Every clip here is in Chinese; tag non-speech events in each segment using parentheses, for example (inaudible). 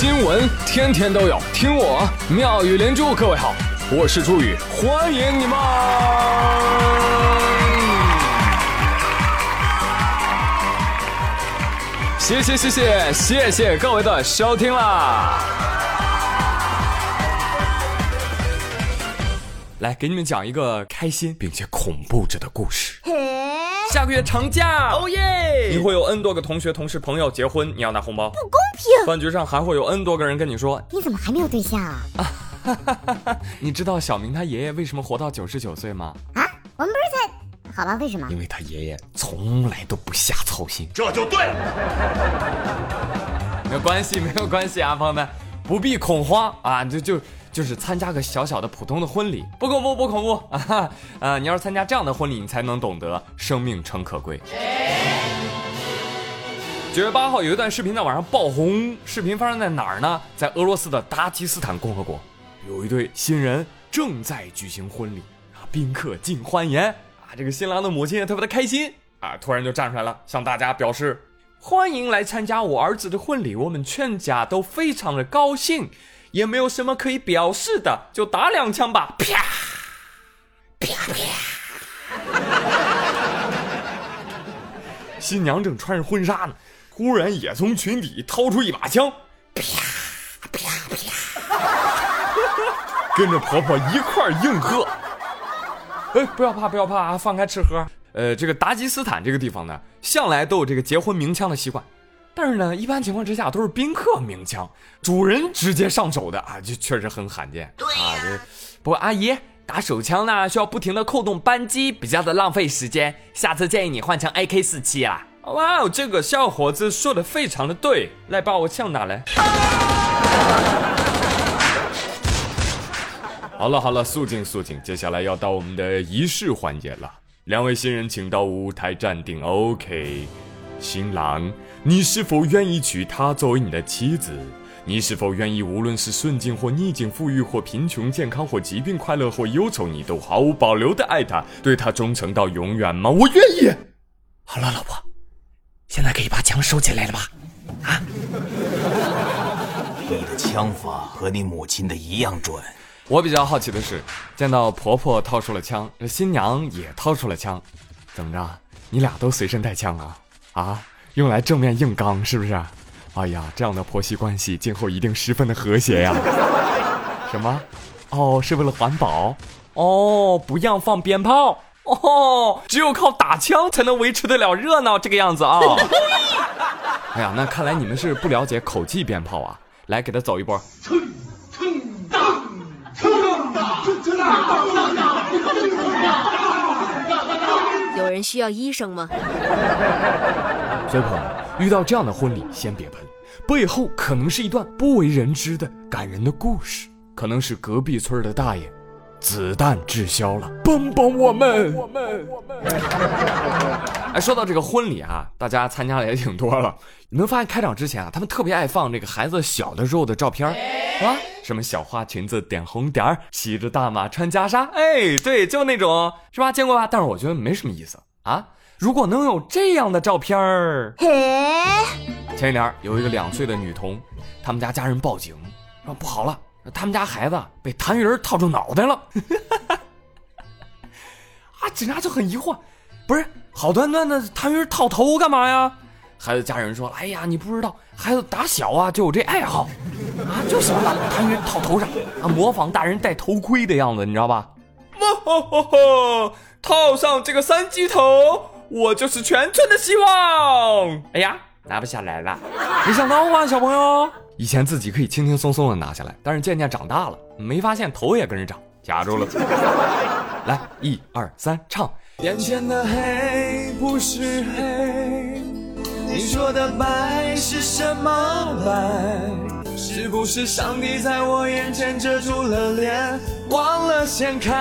新闻天天都有，听我妙语连珠。各位好，我是朱宇，欢迎你们！谢谢谢谢谢谢各位的收听啦！来给你们讲一个开心并且恐怖着的故事。下个月长假，哦耶！你会有 N 多个同学、同事、朋友结婚，你要拿红包，不公平。饭局上还会有 N 多个人跟你说，你怎么还没有对象啊？啊 (laughs) 你知道小明他爷爷为什么活到九十九岁吗？啊，我们不是在……好吧，为什么？因为他爷爷从来都不瞎操心，这就对了。(laughs) 没有关系，没有关系啊，朋友们，不必恐慌啊，就就。就是参加个小小的普通的婚礼，不恐怖不恐怖 (laughs) 啊！呃，你要是参加这样的婚礼，你才能懂得生命诚可贵。九月八号有一段视频在网上爆红，视频发生在哪儿呢？在俄罗斯的达吉斯坦共和国，有一对新人正在举行婚礼啊，宾客尽欢颜啊，这个新郎的母亲也特别的开心啊，突然就站出来了，向大家表示欢迎来参加我儿子的婚礼，我们全家都非常的高兴。也没有什么可以表示的，就打两枪吧！啪啪啪！新娘正穿着婚纱呢，忽然也从裙底掏出一把枪，啪啪啪！跟着婆婆一块应和。哎，不要怕，不要怕啊，放开吃喝。呃，这个达吉斯坦这个地方呢，向来都有这个结婚鸣枪的习惯。但是呢，一般情况之下都是宾客鸣枪，主人直接上手的啊，就确实很罕见。对呀。不过阿姨打手枪呢，需要不停的扣动扳机，比较的浪费时间。下次建议你换成 AK 四七啊。哇哦，这个小伙子说的非常的对，来把我枪拿来。(laughs) 好了好了，肃静肃静，接下来要到我们的仪式环节了。两位新人请到舞台站定，OK。新郎，你是否愿意娶她作为你的妻子？你是否愿意，无论是顺境或逆境，富裕或贫穷，健康或疾病，快乐或忧愁，你都毫无保留的爱她，对她忠诚到永远吗？我愿意。好了，老婆，现在可以把枪收起来了吧？啊？(laughs) 你的枪法和你母亲的一样准。我比较好奇的是，见到婆婆掏出了枪，新娘也掏出了枪，怎么着？你俩都随身带枪啊？啊，用来正面硬刚是不是？哎呀，这样的婆媳关系今后一定十分的和谐呀。(laughs) 什么？哦，是为了环保？哦，不让放鞭炮？哦，只有靠打枪才能维持得了热闹这个样子啊。(laughs) 哎呀，那看来你们是不了解口技鞭炮啊。来，给他走一波。有人需要医生吗？所以朋友，遇到这样的婚礼，先别喷，背后可能是一段不为人知的感人的故事，可能是隔壁村的大爷，子弹滞销了，帮帮我们！我 (laughs) 们我们。哎，说到这个婚礼啊，大家参加的也挺多了。你能发现开场之前啊，他们特别爱放这个孩子小的时候的照片啊，什么小花裙子点红点儿，骑着大马穿袈裟，哎，对，就那种，是吧？见过吧？但是我觉得没什么意思啊。如果能有这样的照片儿，前一年有一个两岁的女童，他们家家人报警，说不好了，他们家孩子被痰盂套住脑袋了。(laughs) 啊，警察就很疑惑，不是好端端的痰盂套头干嘛呀？孩子家人说：“哎呀，你不知道，孩子打小啊就有这爱好，啊，就喜欢把痰盂套头上，啊，模仿大人戴头盔的样子，你知道吧？哇吼吼吼套上这个三级头，我就是全村的希望。哎呀，拿不下来了，没想到吧，小朋友？以前自己可以轻轻松松的拿下来，但是渐渐长大了，没发现头也跟着长，夹住了。(laughs) 来，一二三，唱。眼前的黑不是黑。”你说的白是什么白？是不是上帝在我眼前遮住了脸，忘了掀开？(laughs)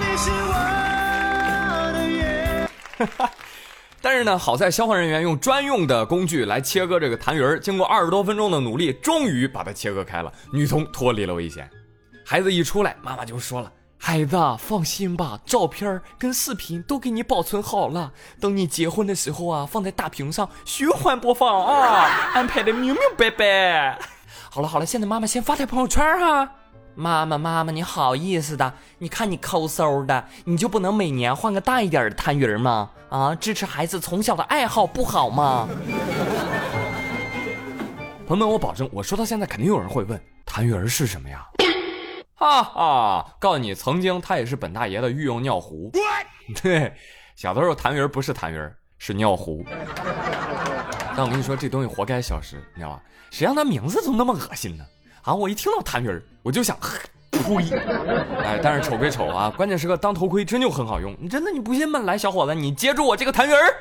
你是我的眼。(laughs) 但是呢，好在消防人员用专用的工具来切割这个痰盂儿经过二十多分钟的努力，终于把它切割开了，女童脱离了危险。孩子一出来，妈妈就说了。孩子，放心吧，照片跟视频都给你保存好了，等你结婚的时候啊，放在大屏上循环播放啊，安排的明明白白。好了好了，现在妈妈先发在朋友圈哈。妈妈妈妈，你好意思的？你看你抠搜的，你就不能每年换个大一点的痰盂吗？啊，支持孩子从小的爱好不好吗？(laughs) 朋友们，我保证，我说到现在，肯定有人会问，痰盂是什么呀？(coughs) 哈哈，告诉你，曾经它也是本大爷的御用尿壶。(laughs) 对，小的时候痰盂不是痰盂，是尿壶。(laughs) 但我跟你说，这东西活该消失，你知道吧？谁让它名字都那么恶心呢？啊，我一听到痰盂我就想 (laughs) 呸！哎，但是丑归丑啊，关键时刻当头盔真就很好用。你真的你不信吗？来，小伙子，你接住我这个痰盂儿。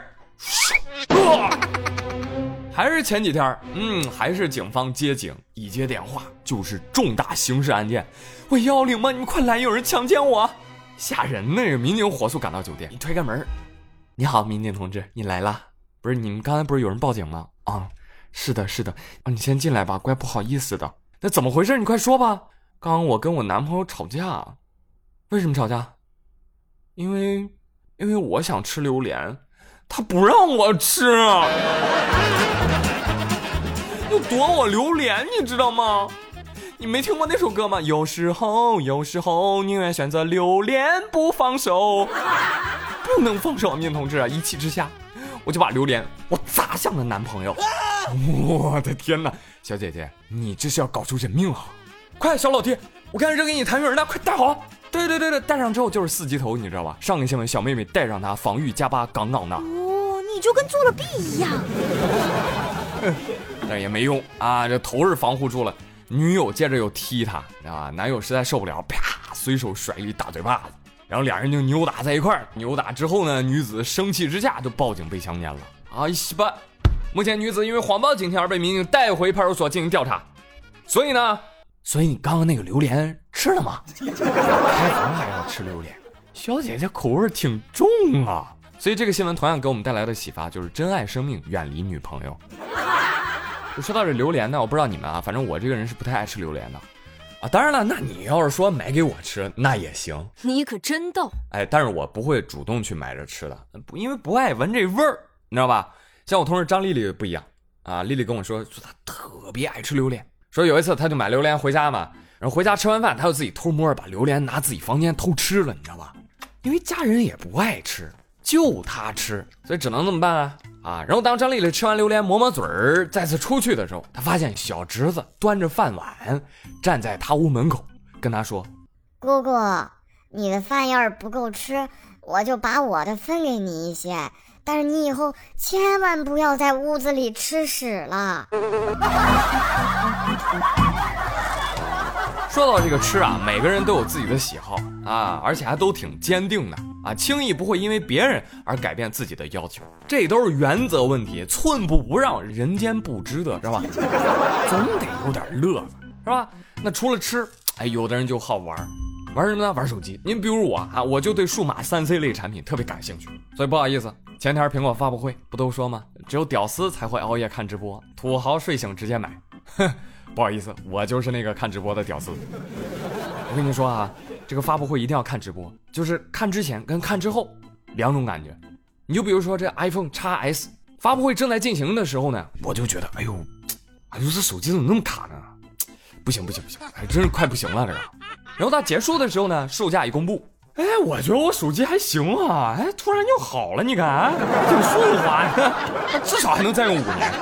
还是前几天，嗯，还是警方接警，一接电话就是重大刑事案件。喂，幺幺零吗？你们快来，有人强奸我，吓人！那个民警火速赶到酒店，一推开门，你好，民警同志，你来啦？不是你们刚才不是有人报警吗？啊，是的，是的，啊，你先进来吧，怪不好意思的。那怎么回事？你快说吧。刚刚我跟我男朋友吵架，为什么吵架？因为，因为我想吃榴莲。他不让我吃，(laughs) 又夺我榴莲，你知道吗？你没听过那首歌吗？有时候，有时候宁愿选择榴莲不放手，(laughs) 不能放手，民同志啊！一气之下，我就把榴莲我砸向了男朋友。我的天哪，小姐姐，你这是要搞出人命啊！快，小老弟，我刚才扔给你痰盂呢，快带好。对对对对，戴上之后就是四级头，你知道吧？上个新闻，小妹妹戴上它，防御加八，杠杠的。哦，你就跟做了弊一样。但也没用啊，这头是防护住了。女友接着又踢他，知道吧？男友实在受不了，啪，随手甩一大嘴巴子，然后俩人就扭打在一块儿。扭打之后呢，女子生气之下就报警被强奸了。啊，西吧！目前女子因为谎报警情而被民警带回派出所进行调查。所以呢？所以你刚刚那个榴莲吃了吗？开房还要吃榴莲，小姐姐口味挺重啊。所以这个新闻同样给我们带来的启发就是：珍爱生命，远离女朋友。说到这榴莲呢，我不知道你们啊，反正我这个人是不太爱吃榴莲的啊。当然了，那你要是说买给我吃，那也行。你可真逗。哎，但是我不会主动去买着吃的，不，因为不爱闻这味儿，你知道吧？像我同事张丽丽不一样啊，丽丽跟我说说她特别爱吃榴莲。说有一次，她就买榴莲回家嘛，然后回家吃完饭，她就自己偷摸把榴莲拿自己房间偷吃了，你知道吧？因为家人也不爱吃，就她吃，所以只能这么办啊啊！然后当张丽丽吃完榴莲抹抹嘴儿，再次出去的时候，她发现小侄子端着饭碗站在她屋门口，跟她说：“姑姑，你的饭要是不够吃，我就把我的分给你一些。”但是你以后千万不要在屋子里吃屎了。(laughs) 说到这个吃啊，每个人都有自己的喜好啊，而且还都挺坚定的啊，轻易不会因为别人而改变自己的要求。这都是原则问题，寸步不让，人间不值得，知道吧？(laughs) 总得有点乐子，是吧？那除了吃，哎，有的人就好玩。玩什么呢？玩手机。您比如我啊，我就对数码三 C 类产品特别感兴趣。所以不好意思，前天苹果发布会不都说吗？只有屌丝才会熬夜看直播，土豪睡醒直接买。哼，不好意思，我就是那个看直播的屌丝。我跟你说啊，这个发布会一定要看直播，就是看之前跟看之后两种感觉。你就比如说这 iPhone x S 发布会正在进行的时候呢，我就觉得，哎呦，哎呦，这手机怎么那么卡呢？不行不行不行，还真是快不行了这个。然后它结束的时候呢，售价一公布，哎，我觉得我手机还行啊，哎，突然就好了，你看，挺顺滑的，至少还能再用五年。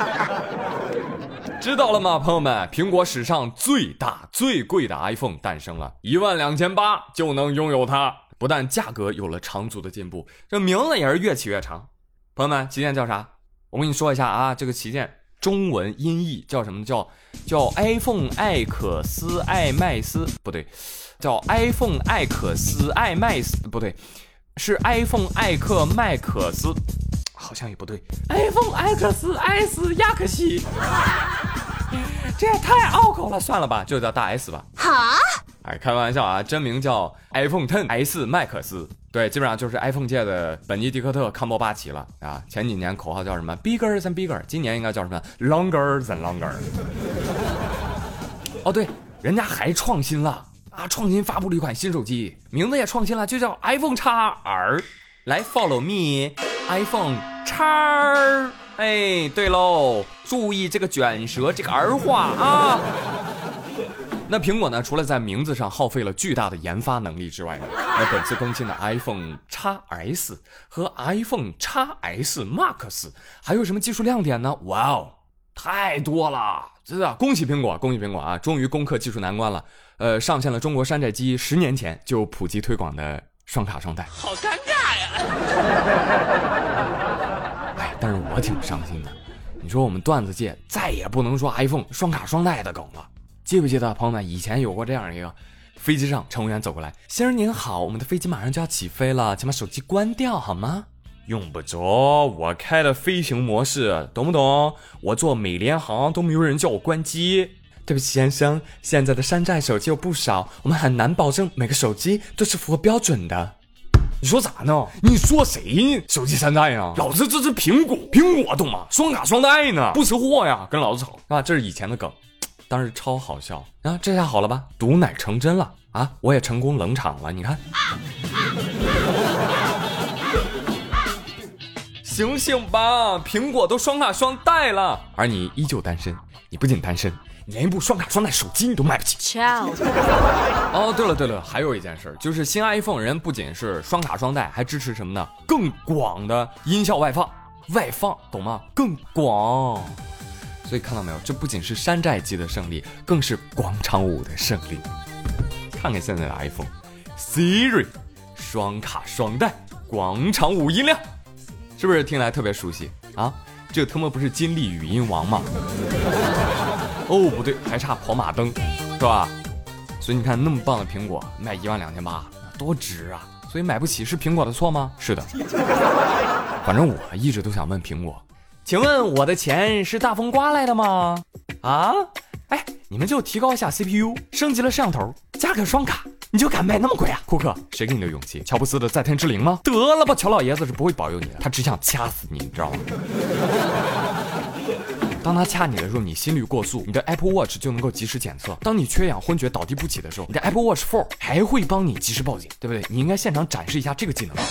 知道了吗，朋友们？苹果史上最大最贵的 iPhone 诞生了，一万两千八就能拥有它。不但价格有了长足的进步，这名字也是越起越长。朋友们，旗舰叫啥？我跟你说一下啊，这个旗舰。中文音译叫什么？叫叫 iPhone 艾可斯艾麦斯不对，叫 iPhone 艾可斯艾麦斯不对，是 iPhone 艾克麦克斯，好像也不对，iPhone 艾克斯艾斯亚克西，这也太拗口了，算了吧，就叫大 S 吧。哈？哎，开玩笑啊，真名叫 iPhone Ten S 麦克斯。对，基本上就是 iPhone 界的本尼迪克特·康伯巴奇了啊！前几年口号叫什么？Bigger than bigger，今年应该叫什么？Longer than longer。哦，对，人家还创新了啊，创新发布了一款新手机，名字也创新了，就叫 iPhone X R。来，follow me，iPhone X R。哎，对喽，注意这个卷舌，这个儿化啊。那苹果呢？除了在名字上耗费了巨大的研发能力之外呢，那本次更新的 iPhone XS 和 iPhone XS Max 还有什么技术亮点呢？哇哦，太多了！真的，恭喜苹果，恭喜苹果啊！终于攻克技术难关了。呃，上线了中国山寨机十年前就普及推广的双卡双待。好尴尬呀！哎，但是我挺伤心的。你说我们段子界再也不能说 iPhone 双卡双待的梗了。记不记得朋友们以前有过这样一个，飞机上乘务员走过来，先生您好，我们的飞机马上就要起飞了，请把手机关掉好吗？用不着，我开的飞行模式，懂不懂？我坐美联航都没有人叫我关机。对不起先生，现在的山寨手机有不少，我们很难保证每个手机都是符合标准的。你说啥呢？你说谁手机山寨呀？老子这是苹果，苹果懂吗？双卡双待呢，不识货呀，跟老子吵啊？这是以前的梗。当时超好笑啊！这下好了吧？毒奶成真了啊！我也成功冷场了，你看，醒醒吧！苹果都双卡双待了，而你依旧单身。你不仅单身，你连一部双卡双待手机你都买不起。哦，对了对了，还有一件事，就是新 iPhone 人不仅是双卡双待，还支持什么呢？更广的音效外放，外放懂吗？更广。所以看到没有，这不仅是山寨机的胜利，更是广场舞的胜利。看看现在的 iPhone，Siri，双卡双待，广场舞音量，是不是听来特别熟悉啊？这他妈不是金立语音王吗？哦，不对，还差跑马灯，是吧？所以你看，那么棒的苹果卖一万两千八，多值啊！所以买不起是苹果的错吗？是的。(laughs) 反正我一直都想问苹果。请问我的钱是大风刮来的吗？啊，哎，你们就提高一下 CPU，升级了摄像头，加个双卡，你就敢卖那么贵啊？库克，谁给你的勇气？乔布斯的在天之灵吗？得了吧，乔老爷子是不会保佑你的，他只想掐死你，你知道吗？当他掐你的时候，你心率过速，你的 Apple Watch 就能够及时检测。当你缺氧、昏厥、倒地不起的时候，你的 Apple Watch Four 还会帮你及时报警，对不对？你应该现场展示一下这个技能啊。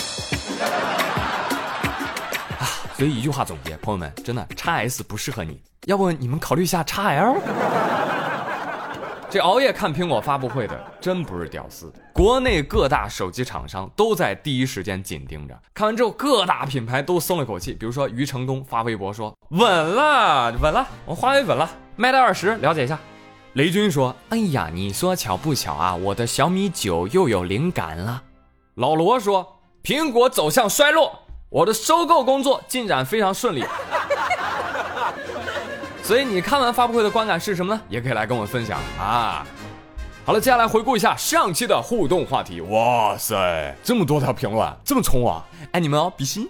所以一句话总结，朋友们，真的，x S 不适合你，要不你们考虑一下 x L。这熬夜看苹果发布会的真不是屌丝，国内各大手机厂商都在第一时间紧盯着。看完之后，各大品牌都松了口气。比如说余承东发微博说：“稳了，稳了，我华为稳了，Mate 二十了解一下。”雷军说：“哎呀，你说巧不巧啊，我的小米九又有灵感了。”老罗说：“苹果走向衰落。”我的收购工作进展非常顺利，所以你看完发布会的观感是什么呢？也可以来跟我分享啊。好了，接下来回顾一下上期的互动话题。哇塞，这么多条评论，这么冲啊！爱你们哦，比心。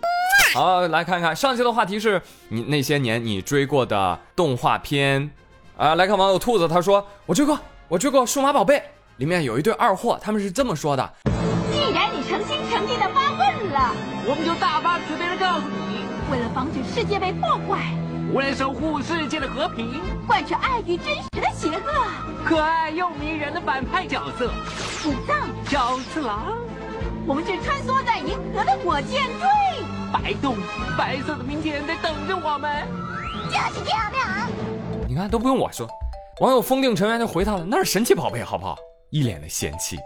好，来看看上期的话题是你那些年你追过的动画片啊。来看网友兔子，他说我追过，我追过《数码宝贝》，里面有一对二货，他们是这么说的。既然你诚心诚意的发问了我们就大发慈悲的告诉你，为了防止世界被破坏，为了守护世界的和平，贯彻爱与真实的邪恶，可爱又迷人的反派角色，武藏、小次郎，我们是穿梭在银河的火箭队，白洞，白色的明天在等着我们，就是漂亮。你看都不用我说，网友封定成员就回他了，那是神奇宝贝，好不好？一脸的嫌弃。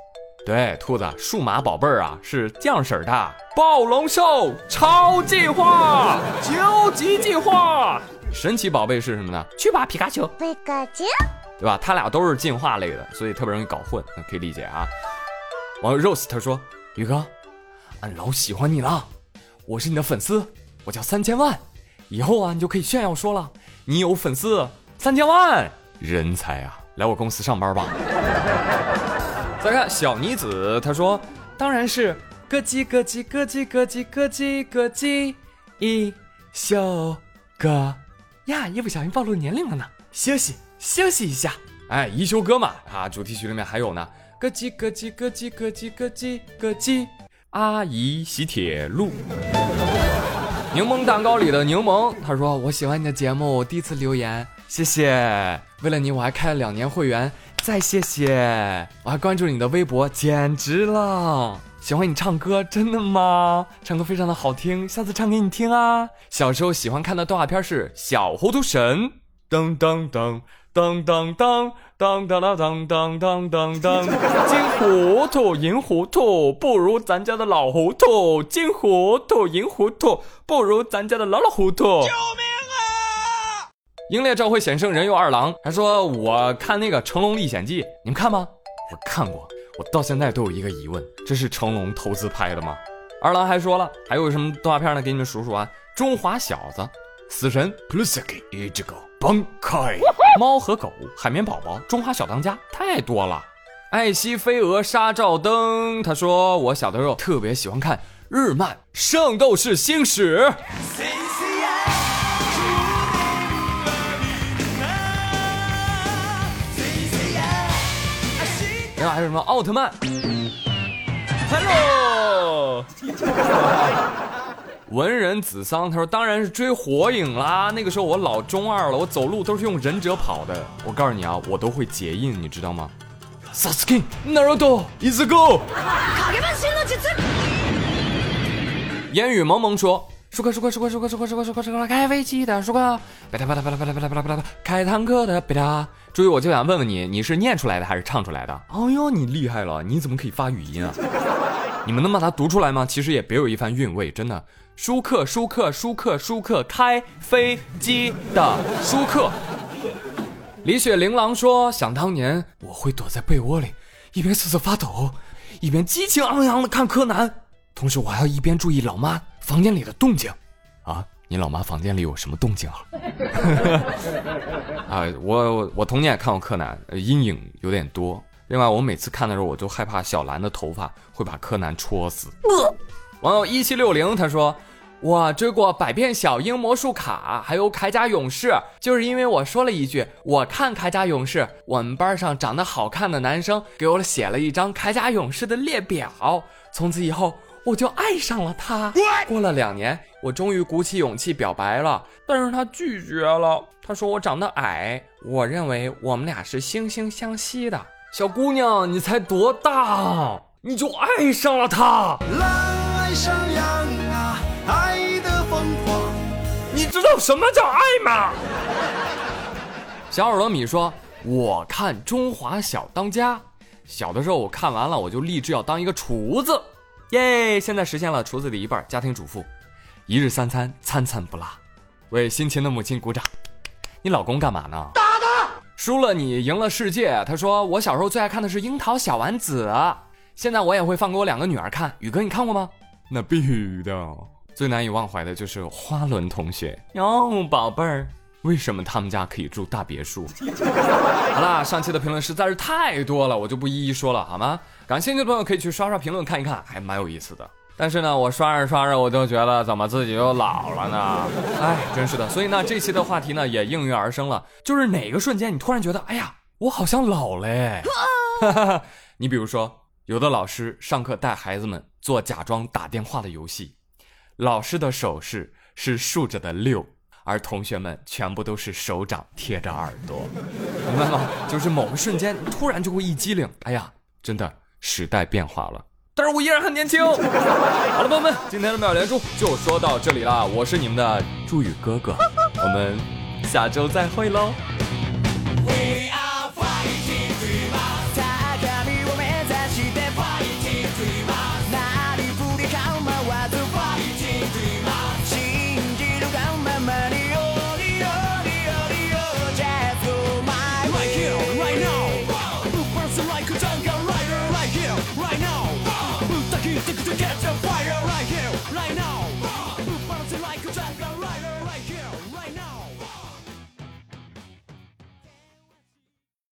对，兔子，数码宝贝儿啊，是酱婶的暴龙兽超进化究极进化。神奇宝贝是什么呢？去吧，皮卡丘。皮卡丘，对吧？他俩都是进化类的，所以特别容易搞混，可以理解啊。网友 Rose 他说：“宇哥，俺老喜欢你了，我是你的粉丝，我叫三千万，以后啊，你就可以炫耀说了，你有粉丝三千万，人才啊，来我公司上班吧。”再看小妮子，她说：“当然是咯叽咯叽咯叽咯叽咯叽咯叽一休哥呀！一不小心暴露年龄了呢，休息休息一下。哎，一休哥嘛，啊，主题曲里面还有呢，咯叽咯叽咯叽咯叽咯叽咯叽，阿姨洗铁路。柠檬蛋糕里的柠檬，他说：我喜欢你的节目，我第一次留言，谢谢。为了你，我还开了两年会员。”再谢谢，我还关注你的微博，简直了！喜欢你唱歌，真的吗？唱歌非常的好听，下次唱给你听啊！小时候喜欢看的动画片是《小糊涂神》，噔噔噔噔噔噔噔噔噔噔噔噔噔，金糊涂银糊涂不如咱家的老糊涂，金糊涂银糊涂不如咱家的老老糊涂。救命！英烈召会险胜人有二郎，还说我看那个《成龙历险记》，你们看吗？我看过。我到现在都有一个疑问，这是成龙投资拍的吗？二郎还说了，还有什么动画片呢？给你们数数啊：中华小子、死神、Plusaki、一只狗、崩开、(laughs) 猫和狗、海绵宝宝、中华小当家，太多了。爱惜飞蛾杀照灯，他说我小的时候特别喜欢看日漫《圣斗士星矢》。后还有什么奥特曼？Hello，(laughs) 文人子桑他说当然是追火影啦。那个时候我老中二了，我走路都是用忍者跑的。我告诉你啊，我都会结印，你知道吗？Sasuke Naruto is go。(laughs) 烟雨蒙蒙说。舒克舒克舒克舒克舒克舒克舒克舒克开飞机的舒克，贝拉贝拉贝拉贝拉贝拉贝拉开坦克的贝拉。注意，我就想问问你，你是念出来的还是唱出来的？哦呦，你厉害了！你怎么可以发语音啊？(laughs) 你们能把它读出来吗？其实也别有一番韵味，真的。舒克舒克舒克舒克开飞机的舒克。李雪玲珑说：“想当年，我会躲在被窝里，一边瑟瑟发抖，一边激情昂扬的看柯南，同时我还要一边注意老妈。”房间里的动静，啊，你老妈房间里有什么动静啊？(laughs) 啊，我我童年也看过柯南，阴影有点多。另外，我每次看的时候，我就害怕小兰的头发会把柯南戳死。网友一七六零他说，我追过百变小樱魔术卡，还有铠甲勇士，就是因为我说了一句我看铠甲勇士，我们班上长得好看的男生给我写了一张铠甲勇士的列表，从此以后。我就爱上了他。过了两年，我终于鼓起勇气表白了，但是他拒绝了。他说我长得矮，我认为我们俩是惺惺相惜的。小姑娘，你才多大，你就爱上了他？狼爱上羊啊，爱的疯狂。你知道什么叫爱吗？小耳朵米说，我看《中华小当家》，小的时候我看完了，我就立志要当一个厨子。耶！现在实现了厨子的一半，家庭主妇，一日三餐，餐餐不落，为辛勤的母亲鼓掌。你老公干嘛呢？打他！输了你赢了世界。他说我小时候最爱看的是樱桃小丸子，现在我也会放给我两个女儿看。宇哥，你看过吗？那必须的。最难以忘怀的就是花轮同学哟，宝贝儿。为什么他们家可以住大别墅？(laughs) 好啦，上期的评论实在是太多了，我就不一一说了，好吗？感兴趣的朋友可以去刷刷评论看一看，还蛮有意思的。但是呢，我刷着刷着，我就觉得怎么自己又老了呢？哎，真是的。所以呢，这期的话题呢也应运而生了，就是哪个瞬间你突然觉得，哎呀，我好像老嘞？(laughs) 你比如说，有的老师上课带孩子们做假装打电话的游戏，老师的手势是竖着的六。而同学们全部都是手掌贴着耳朵，(laughs) 明白吗？就是某个瞬间突然就会一激灵，哎呀，真的时代变化了，但是我依然很年轻。(laughs) 好了，朋友们，今天的妙连珠就说到这里了，我是你们的朱宇哥哥，我们下周再会喽。